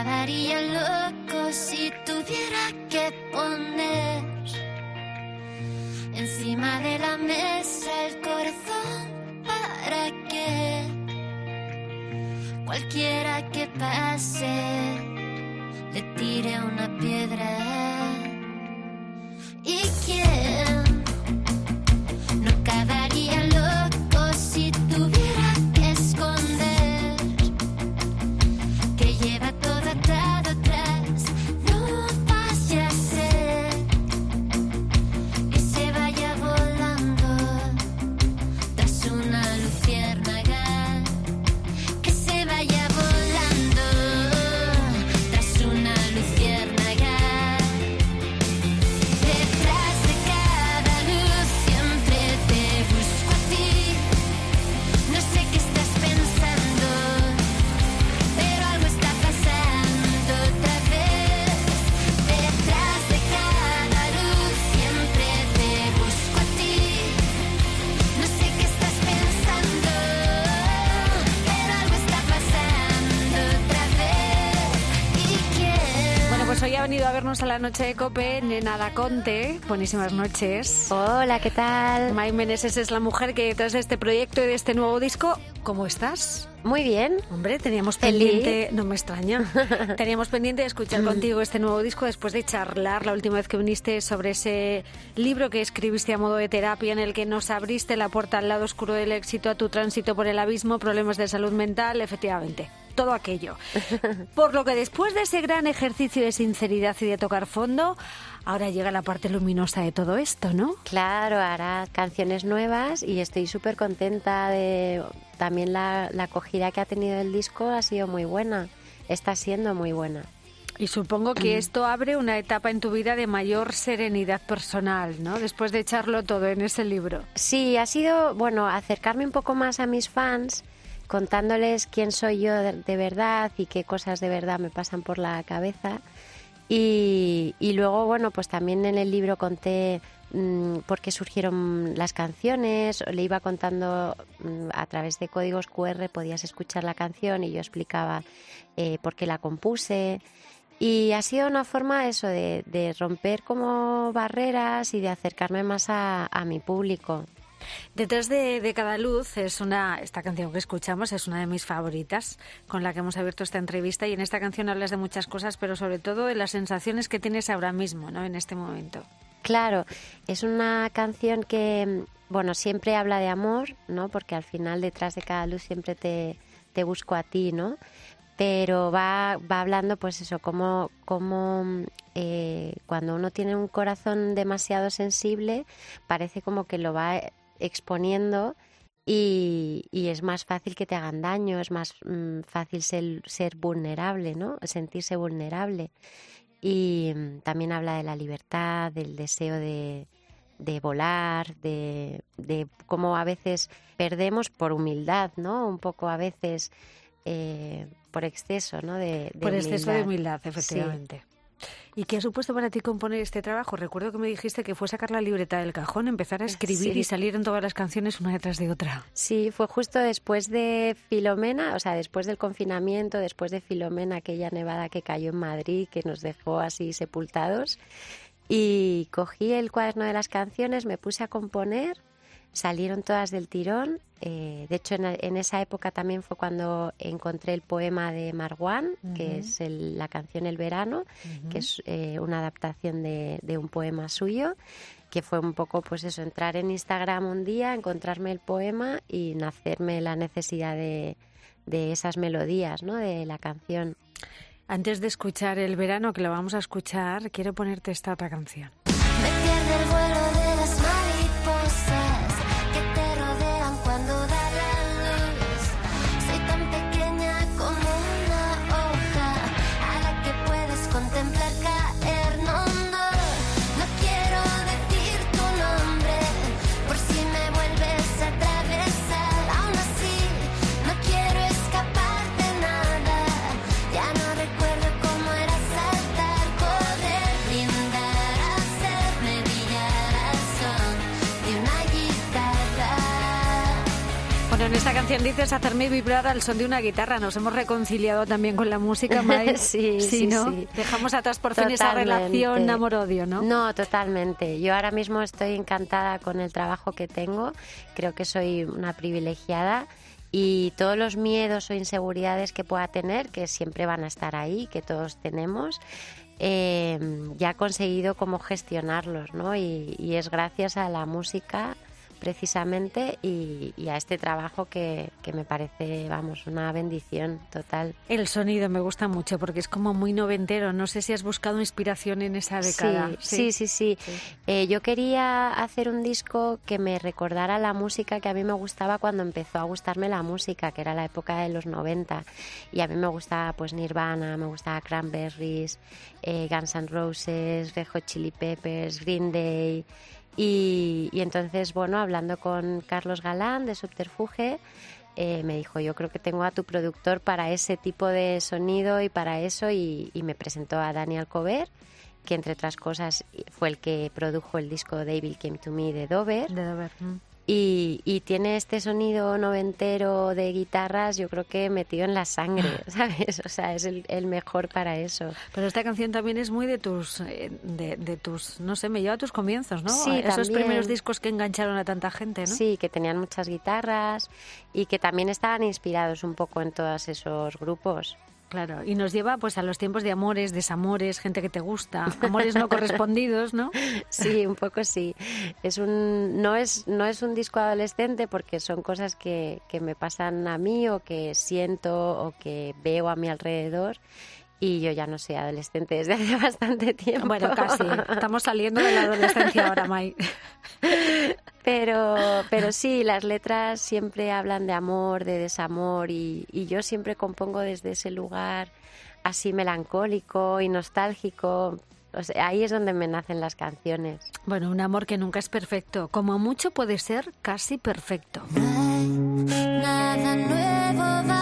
acabaría loco si tuviera que poner encima de la mesa el corazón para que cualquiera que pase le tire una piedra. A la noche de Cope, Nena Conte. Buenísimas noches. Hola, ¿qué tal? May Meneses es la mujer que detrás de este proyecto y de este nuevo disco. ¿Cómo estás? Muy bien. Hombre, teníamos pendiente, no me extraña, teníamos pendiente de escuchar contigo este nuevo disco después de charlar la última vez que viniste sobre ese libro que escribiste a modo de terapia en el que nos abriste la puerta al lado oscuro del éxito, a tu tránsito por el abismo, problemas de salud mental, efectivamente todo aquello. Por lo que después de ese gran ejercicio de sinceridad y de tocar fondo, ahora llega la parte luminosa de todo esto, ¿no? Claro, hará canciones nuevas y estoy súper contenta de... También la, la acogida que ha tenido el disco ha sido muy buena, está siendo muy buena. Y supongo que esto abre una etapa en tu vida de mayor serenidad personal, ¿no? Después de echarlo todo en ese libro. Sí, ha sido, bueno, acercarme un poco más a mis fans contándoles quién soy yo de, verdad y qué cosas de verdad me pasan por la cabeza. Y, luego, bueno, pues también en el libro conté mm, por qué surgieron las canciones, le iba contando mm, a través de códigos QR, podías escuchar la canción y yo explicaba eh, por qué la compuse. Y ha sido una forma eso de, romper como barreras y de acercarme más a mi público. Detrás de, cada luz es una, esta canción que escuchamos es una de mis favoritas, con la que hemos abierto esta entrevista y en esta canción hablas de muchas cosas, pero sobre todo de las sensaciones que tienes ahora mismo, ¿no? En este momento. Claro, es una canción que, bueno, siempre habla de amor, ¿no? Porque al final detrás de cada luz siempre te, te busco a ti, ¿no? pero va, va hablando pues eso, como, como eh, cuando uno tiene un corazón demasiado sensible, parece como que lo va exponiendo y, es más fácil que te hagan daño, es más mm, fácil ser, ser, vulnerable, ¿no? Sentirse vulnerable. Y mm, también habla de la libertad, del deseo de, de volar, de, de, cómo a veces perdemos por humildad, ¿no? Un poco a veces eh, por exceso, ¿no? De, por exceso de humildad, efectivamente. ¿Y qué ha supuesto para ti componer este trabajo? Recuerdo que me dijiste que fue sacar la libreta del cajón, empezar a escribir y salir en todas las canciones una detrás de otra. Sí, fue justo después de Filomena, o sea, después del confinamiento, después de Filomena, aquella nevada que cayó en Madrid, que nos dejó así sepultados. Y cogí el cuaderno de las canciones, me puse a componer salieron todas del tirón. Eh, de hecho, en, esa época también fue cuando encontré el poema de Marwan, que es la canción El Verano, que es eh, una adaptación de, un poema suyo, que fue un poco, pues eso, entrar en Instagram un día, encontrarme el poema y nacerme la necesidad de, de esas melodías, ¿no? De la canción. Antes de escuchar El Verano, que lo vamos a escuchar, quiero ponerte esta otra canción. Canción dices hacerme vibrar al son de una guitarra. Nos hemos reconciliado también con la música, May. sí, sí, ¿no? sí. Dejamos atrás por fin esa relación amor-odio, ¿no? No, totalmente. Yo ahora mismo estoy encantada con el trabajo que tengo. Creo que soy una privilegiada y todos los miedos o inseguridades que pueda tener, que siempre van a estar ahí, que todos tenemos, eh, ya he conseguido cómo gestionarlos, ¿no? y es gracias a la música precisamente y, a este trabajo que, que, me parece, vamos, una bendición total. El sonido me gusta mucho porque es como muy noventero. No sé si has buscado inspiración en esa década. Sí, sí, sí. Eh, yo quería hacer un disco que me recordara la música que a mí me gustaba cuando empezó a gustarme la música, que era la época de los 90. Y a mí me gustaba pues Nirvana, me gustaba Cranberries, eh, Guns N' Roses, Red Hot Chili Peppers, Green Day. Y, entonces, bueno, hablando con Carlos Galán de Subterfuge, eh, me dijo, yo creo que tengo a tu productor para ese tipo de sonido y para eso, y, me presentó a Daniel Cover, que entre otras cosas fue el que produjo el disco David Came to Me de Dover. De Dover. Mm. Y, tiene este sonido noventero de guitarras, yo creo que metido en la sangre, ¿sabes? O sea, es el, mejor para eso. Pero esta canción también es muy de tus, eh, de, tus, no sé, me lleva a tus comienzos, ¿no? Sí, Esos primeros discos que engancharon a tanta gente, ¿no? Sí, que tenían muchas guitarras y que también estaban inspirados un poco en todos esos grupos. Claro, y nos lleva pues a los tiempos de amores, desamores, gente que te gusta, amores no correspondidos, ¿no? Sí, un poco sí. Es un no es no es un disco adolescente porque son cosas que, que me pasan a mí o que siento o que veo a mi alrededor y yo ya no soy adolescente desde hace bastante tiempo. Bueno, casi. Estamos saliendo de la adolescencia ahora, May. Pero, pero sí, las letras siempre hablan de amor, de desamor y, y yo siempre compongo desde ese lugar así melancólico y nostálgico. O sea, ahí es donde me nacen las canciones. Bueno, un amor que nunca es perfecto. Como mucho puede ser casi perfecto. nada nuevo bajo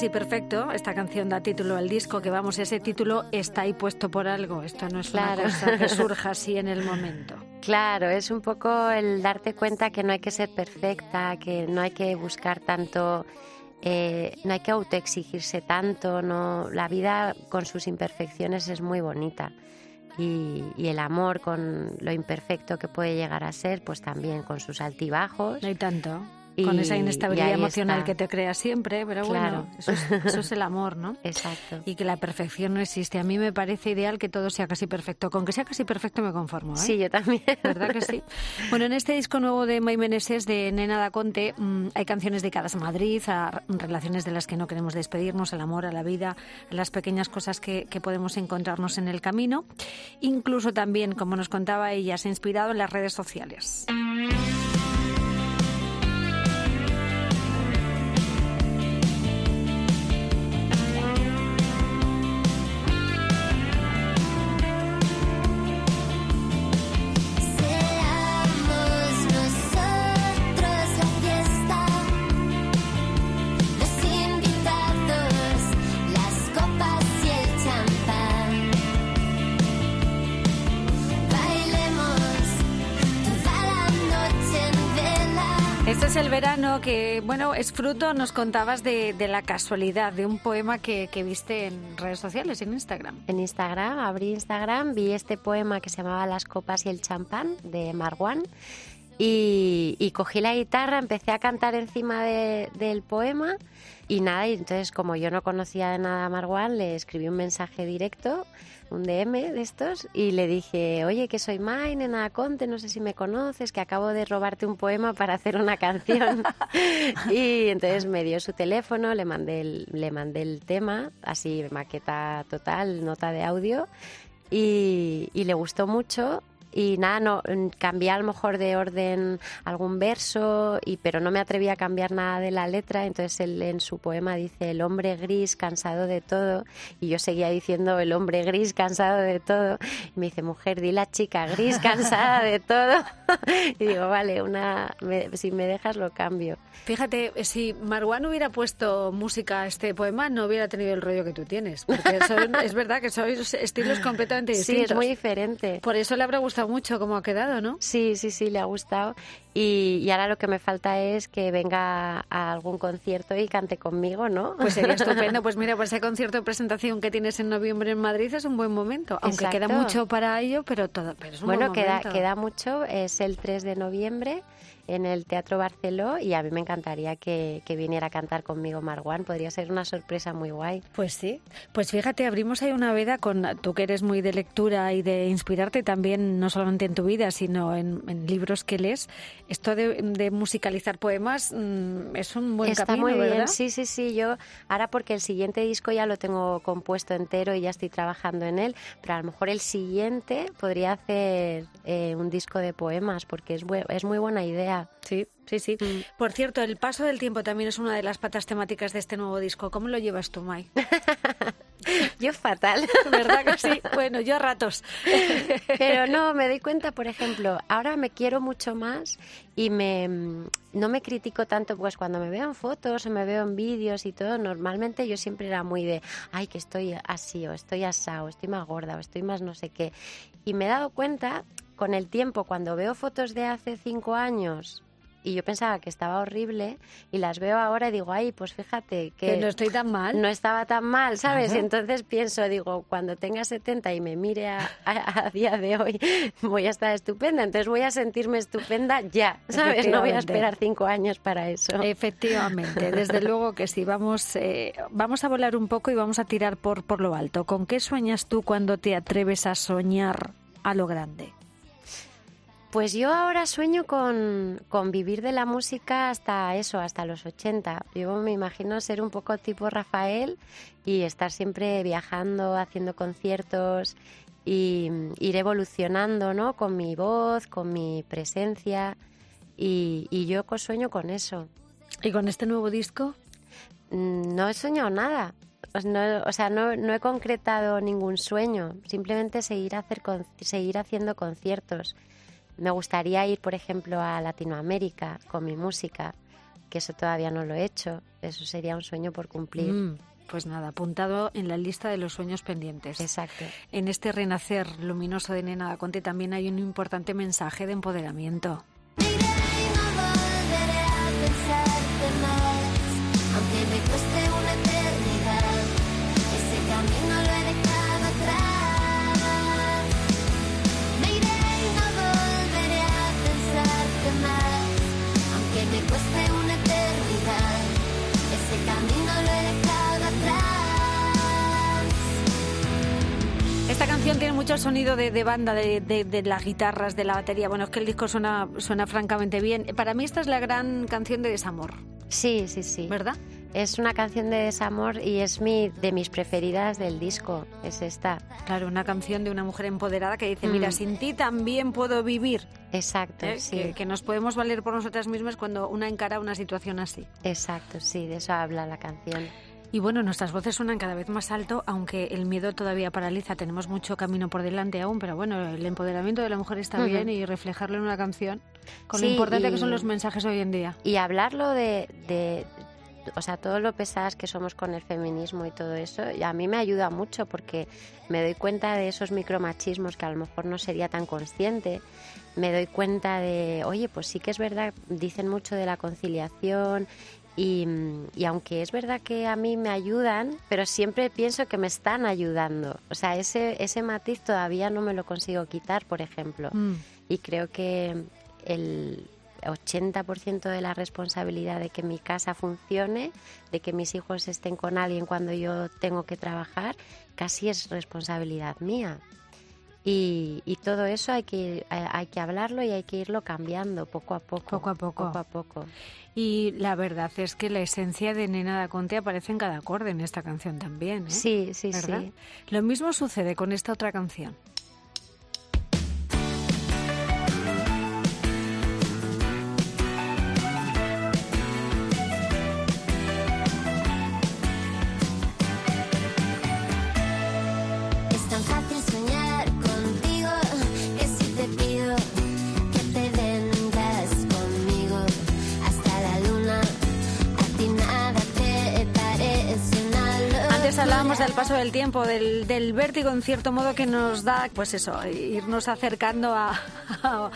Casi Perfecto. Esta canción da título al disco, que vamos, ese título está ahí puesto por algo. Esto no es una cosa que surja así en el momento. Claro, es un poco el darte cuenta que no hay que ser perfecta, que no hay que buscar tanto. Eh, no hay que autoexigirse tanto, no, la vida con sus imperfecciones es muy bonita y, el amor con lo imperfecto que puede llegar a ser, pues también con sus altibajos. No hay tanto con esa inestabilidad emocional que te crea siempre, pero bueno, eso es, el amor, ¿no? Exacto. Y que la perfección no existe. A mí me parece ideal que todo sea casi perfecto. Con que sea casi perfecto me conformo. ¿eh? Sí, yo también. ¿Verdad que sí? Bueno, en este disco nuevo de May Meneses, de Nena da Conte, mm, hay canciones dedicadas a Madrid, a relaciones de las que no queremos despedirnos, al amor, a la vida, a las pequeñas cosas que, que podemos encontrarnos en el camino. Incluso también, como nos contaba ella, se ha inspirado en las redes sociales. Es el verano que, bueno, es fruto, nos contabas de, la casualidad de un poema que, viste en redes sociales, en Instagram. En Instagram, abrí Instagram, vi este poema que se llamaba Las copas y el champán de Marwan y, cogí la guitarra, empecé a cantar encima del poema y nada, y entonces como yo no conocía de nada a Marwan, le escribí un mensaje directo un DM de estos y le dije, oye, que soy Maine, nada Conte, no sé si me conoces, que acabo de robarte un poema para hacer una canción. y entonces me dio su teléfono, le mandé el, le mandé el tema, así maqueta total, nota de audio, y, y le gustó mucho y nada, no, mm, cambié a lo mejor de orden algún verso, y, pero no me atreví a cambiar nada de la letra, entonces él en su poema dice el hombre gris cansado de todo, y yo seguía diciendo el hombre gris cansado de todo, y me dice, mujer, di la chica gris cansada de todo, y digo, vale, una, si me dejas lo cambio. Fíjate, si Marwan hubiera puesto música a este poema, no hubiera tenido el rollo que tú tienes, porque es verdad que sois estilos completamente distintos. Sí, es muy diferente. Por eso le habrá gustado mucho cómo ha quedado, ¿no? Sí, sí, sí, le ha gustado. Y, ahora lo que me falta es que venga a algún concierto y cante conmigo, ¿no? Pues sería estupendo. Pues mira, pues ese concierto de presentación que tienes en noviembre en Madrid es un buen momento. Aunque queda mucho para ello, pero todo. Pero es un bueno, buen queda, queda mucho. Es el 3 de noviembre en el Teatro Barceló y a mí me encantaría que, viniera a cantar conmigo Marwan. Podría ser una sorpresa muy guay. Pues sí. Pues fíjate, abrimos ahí una veda con tú que eres muy de lectura y de inspirarte también, no solamente en tu vida, sino en, libros que lees. Esto de, musicalizar poemas mm, es un buen Está camino, muy bien. Sí, sí, sí. Yo ahora porque el siguiente disco ya lo tengo compuesto entero y ya estoy trabajando en él, pero a lo mejor el siguiente podría hacer eh, un disco de poemas porque es, es muy buena idea. Sí, sí, sí. Mm. Por cierto, el paso del tiempo también es una de las patas temáticas de este nuevo disco. ¿Cómo lo llevas tú, Mai? yo fatal. ¿Verdad que sí? Bueno, yo a ratos. Pero no, me doy cuenta, por ejemplo, ahora me quiero mucho más y me no me critico tanto, pues cuando me veo en fotos o me veo en vídeos y todo, normalmente yo siempre era muy de, ay, que estoy así, o estoy asado, estoy más gorda, o estoy más no sé qué. Y me he dado cuenta con el tiempo, cuando veo fotos de hace cinco años y yo pensaba que estaba horrible y las veo ahora y digo, ay, pues fíjate que, no estoy tan mal. No estaba tan mal, ¿sabes? Entonces pienso, digo, cuando tenga 70 y me mire a, día de hoy, voy a estar estupenda, entonces voy a sentirme estupenda ya, ¿sabes? No voy a esperar cinco años para eso. Efectivamente, desde luego que sí. Vamos, eh, vamos a volar un poco y vamos a tirar por, por lo alto. ¿Con qué sueñas tú cuando te atreves a soñar a lo grande? Pues yo ahora sueño con, vivir de la música hasta eso, hasta los 80. Yo me imagino ser un poco tipo Rafael y estar siempre viajando, haciendo conciertos y ir evolucionando, ¿no? Con mi voz, con mi presencia y, y yo sueño con eso. ¿Y con este nuevo disco? Mm, no he soñado nada. Pues o sea, no, no, he concretado ningún sueño, simplemente seguir, hacer, seguir haciendo conciertos. Me gustaría ir, por ejemplo, a Latinoamérica con mi música, que eso todavía no lo he hecho. Eso sería un sueño por cumplir. Mm, pues nada, apuntado en la lista de los sueños pendientes. Exacto. En este renacer luminoso de Nena Conte también hay un importante mensaje de empoderamiento. Canción tiene mucho sonido de, banda, de, las guitarras, de la batería. Bueno, es que el disco suena, suena francamente bien. Para mí esta es la gran canción de desamor. Sí, sí, sí. ¿Verdad? Es una canción de desamor y es mi, de mis preferidas del disco, es esta. Claro, una canción de una mujer empoderada que dice, mira, mm. sin ti también puedo vivir. Exacto, ¿Eh? sí. que, nos podemos valer por nosotras mismas cuando una encara una situación así. Exacto, sí, de eso habla la canción. Y bueno, nuestras voces suenan cada vez más alto, aunque el miedo todavía paraliza. Tenemos mucho camino por delante aún, pero bueno, el empoderamiento de la mujer está bien y reflejarlo en una canción, con lo importante que son los mensajes hoy en día. Y hablarlo de, de, o sea, todo lo pesadas que somos con el feminismo y todo eso, a mí me ayuda mucho porque me doy cuenta de esos micromachismos que a lo mejor no sería tan consciente. Me doy cuenta de, oye, pues sí que es verdad, dicen mucho de la conciliación y, aunque es verdad que a mí me ayudan, pero siempre pienso que me están ayudando. O sea, ese, ese matiz todavía no me lo consigo quitar, por ejemplo. Mm. Y creo que el 80% de la responsabilidad de que mi casa funcione, de que mis hijos estén con alguien cuando yo tengo que trabajar, casi es responsabilidad mía. Y, y, todo eso hay que, hay que hablarlo y hay que irlo cambiando poco a poco. Poco a poco. Poco a poco. Y la verdad es que la esencia de Nena da Conte aparece en cada acorde en esta canción también. ¿eh? Sí, sí, sí. Lo mismo sucede con esta otra canción. Antes hablábamos del paso del tiempo, del, vértigo en cierto modo que nos da, pues eso, irnos acercando a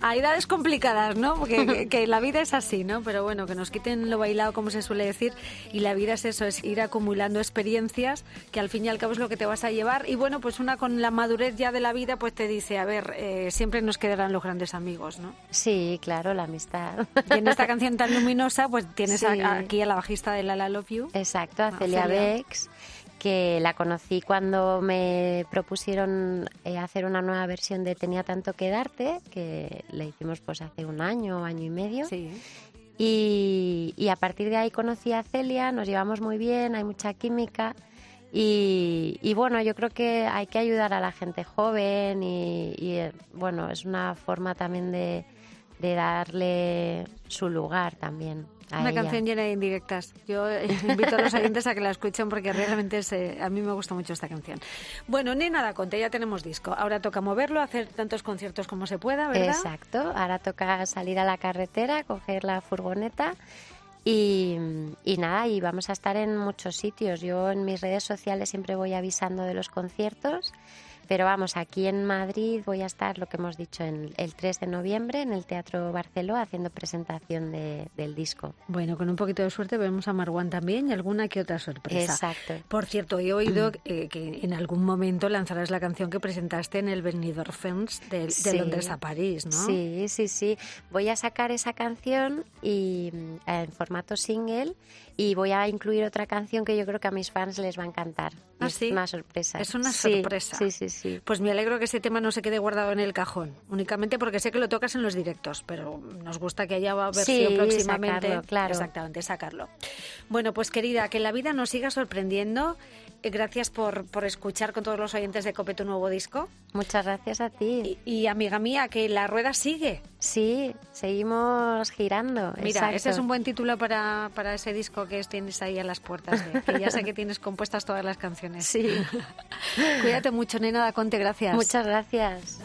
a edades complicadas, ¿no? Porque que, la vida es así, ¿no? Pero bueno, que nos quiten lo bailado, como se suele decir, y la vida es eso, es ir acumulando experiencias que al fin y al cabo es lo que te vas a llevar. Y bueno, pues una con la madurez ya de la vida, pues te dice, a ver, eh, siempre nos quedarán los grandes amigos, ¿no? Sí, claro, la amistad. Y en esta canción tan luminosa, pues tienes aquí a la bajista de La La Love You. Exacto, a Celia Bex que la conocí cuando me propusieron eh, hacer una nueva versión de Tenía tanto que darte, que la hicimos pues hace un año, año y medio. Y, y, a partir de ahí conocí a Celia, nos llevamos muy bien, hay mucha química. Y, y bueno, yo creo que hay que ayudar a la gente joven y, y eh, bueno, es una forma también de, de darle su lugar también. Una canción llena de indirectas. Yo invito a los oyentes a que la escuchen porque realmente eh, a mí me gusta mucho esta canción. Bueno, ni nada, Conte, ya tenemos disco. Ahora toca moverlo, hacer tantos conciertos como se pueda, ¿verdad? Exacto. Ahora toca salir a la carretera, coger la furgoneta y, y, nada, y vamos a estar en muchos sitios. Yo en mis redes sociales siempre voy avisando de los conciertos pero vamos, aquí en Madrid voy a estar, lo que hemos dicho, en el 3 de noviembre en el Teatro Barceló haciendo presentación de, del disco. Bueno, con un poquito de suerte vemos a Marwan también y alguna que otra sorpresa. Exacto. Por cierto, he oído eh, que en algún momento lanzarás la canción que presentaste en el Benidorm Films de, Londres a París, ¿no? Sí, sí, sí. Voy a sacar esa canción y eh, en formato single y voy a incluir otra canción que yo creo que a mis fans les va a encantar. ¿Ah, es una sorpresa. Es una sorpresa. Sí, sí, sí. Pues me alegro que ese tema no se quede guardado en el cajón, únicamente porque sé que lo tocas en los directos, pero nos gusta que haya versión próximamente. claro. Exactamente, sacarlo. Bueno, pues querida, que la vida nos siga sorprendiendo gracias por, por escuchar con todos los oyentes de Cope tu nuevo disco. Muchas gracias a ti. Y, amiga mía, que la rueda sigue. Sí, seguimos girando. Mira, ese es un buen título para, para ese disco que tienes ahí a las puertas, que ya sé que tienes compuestas todas las canciones. Sí. Cuídate mucho, nena da Conte, gracias. Muchas gracias.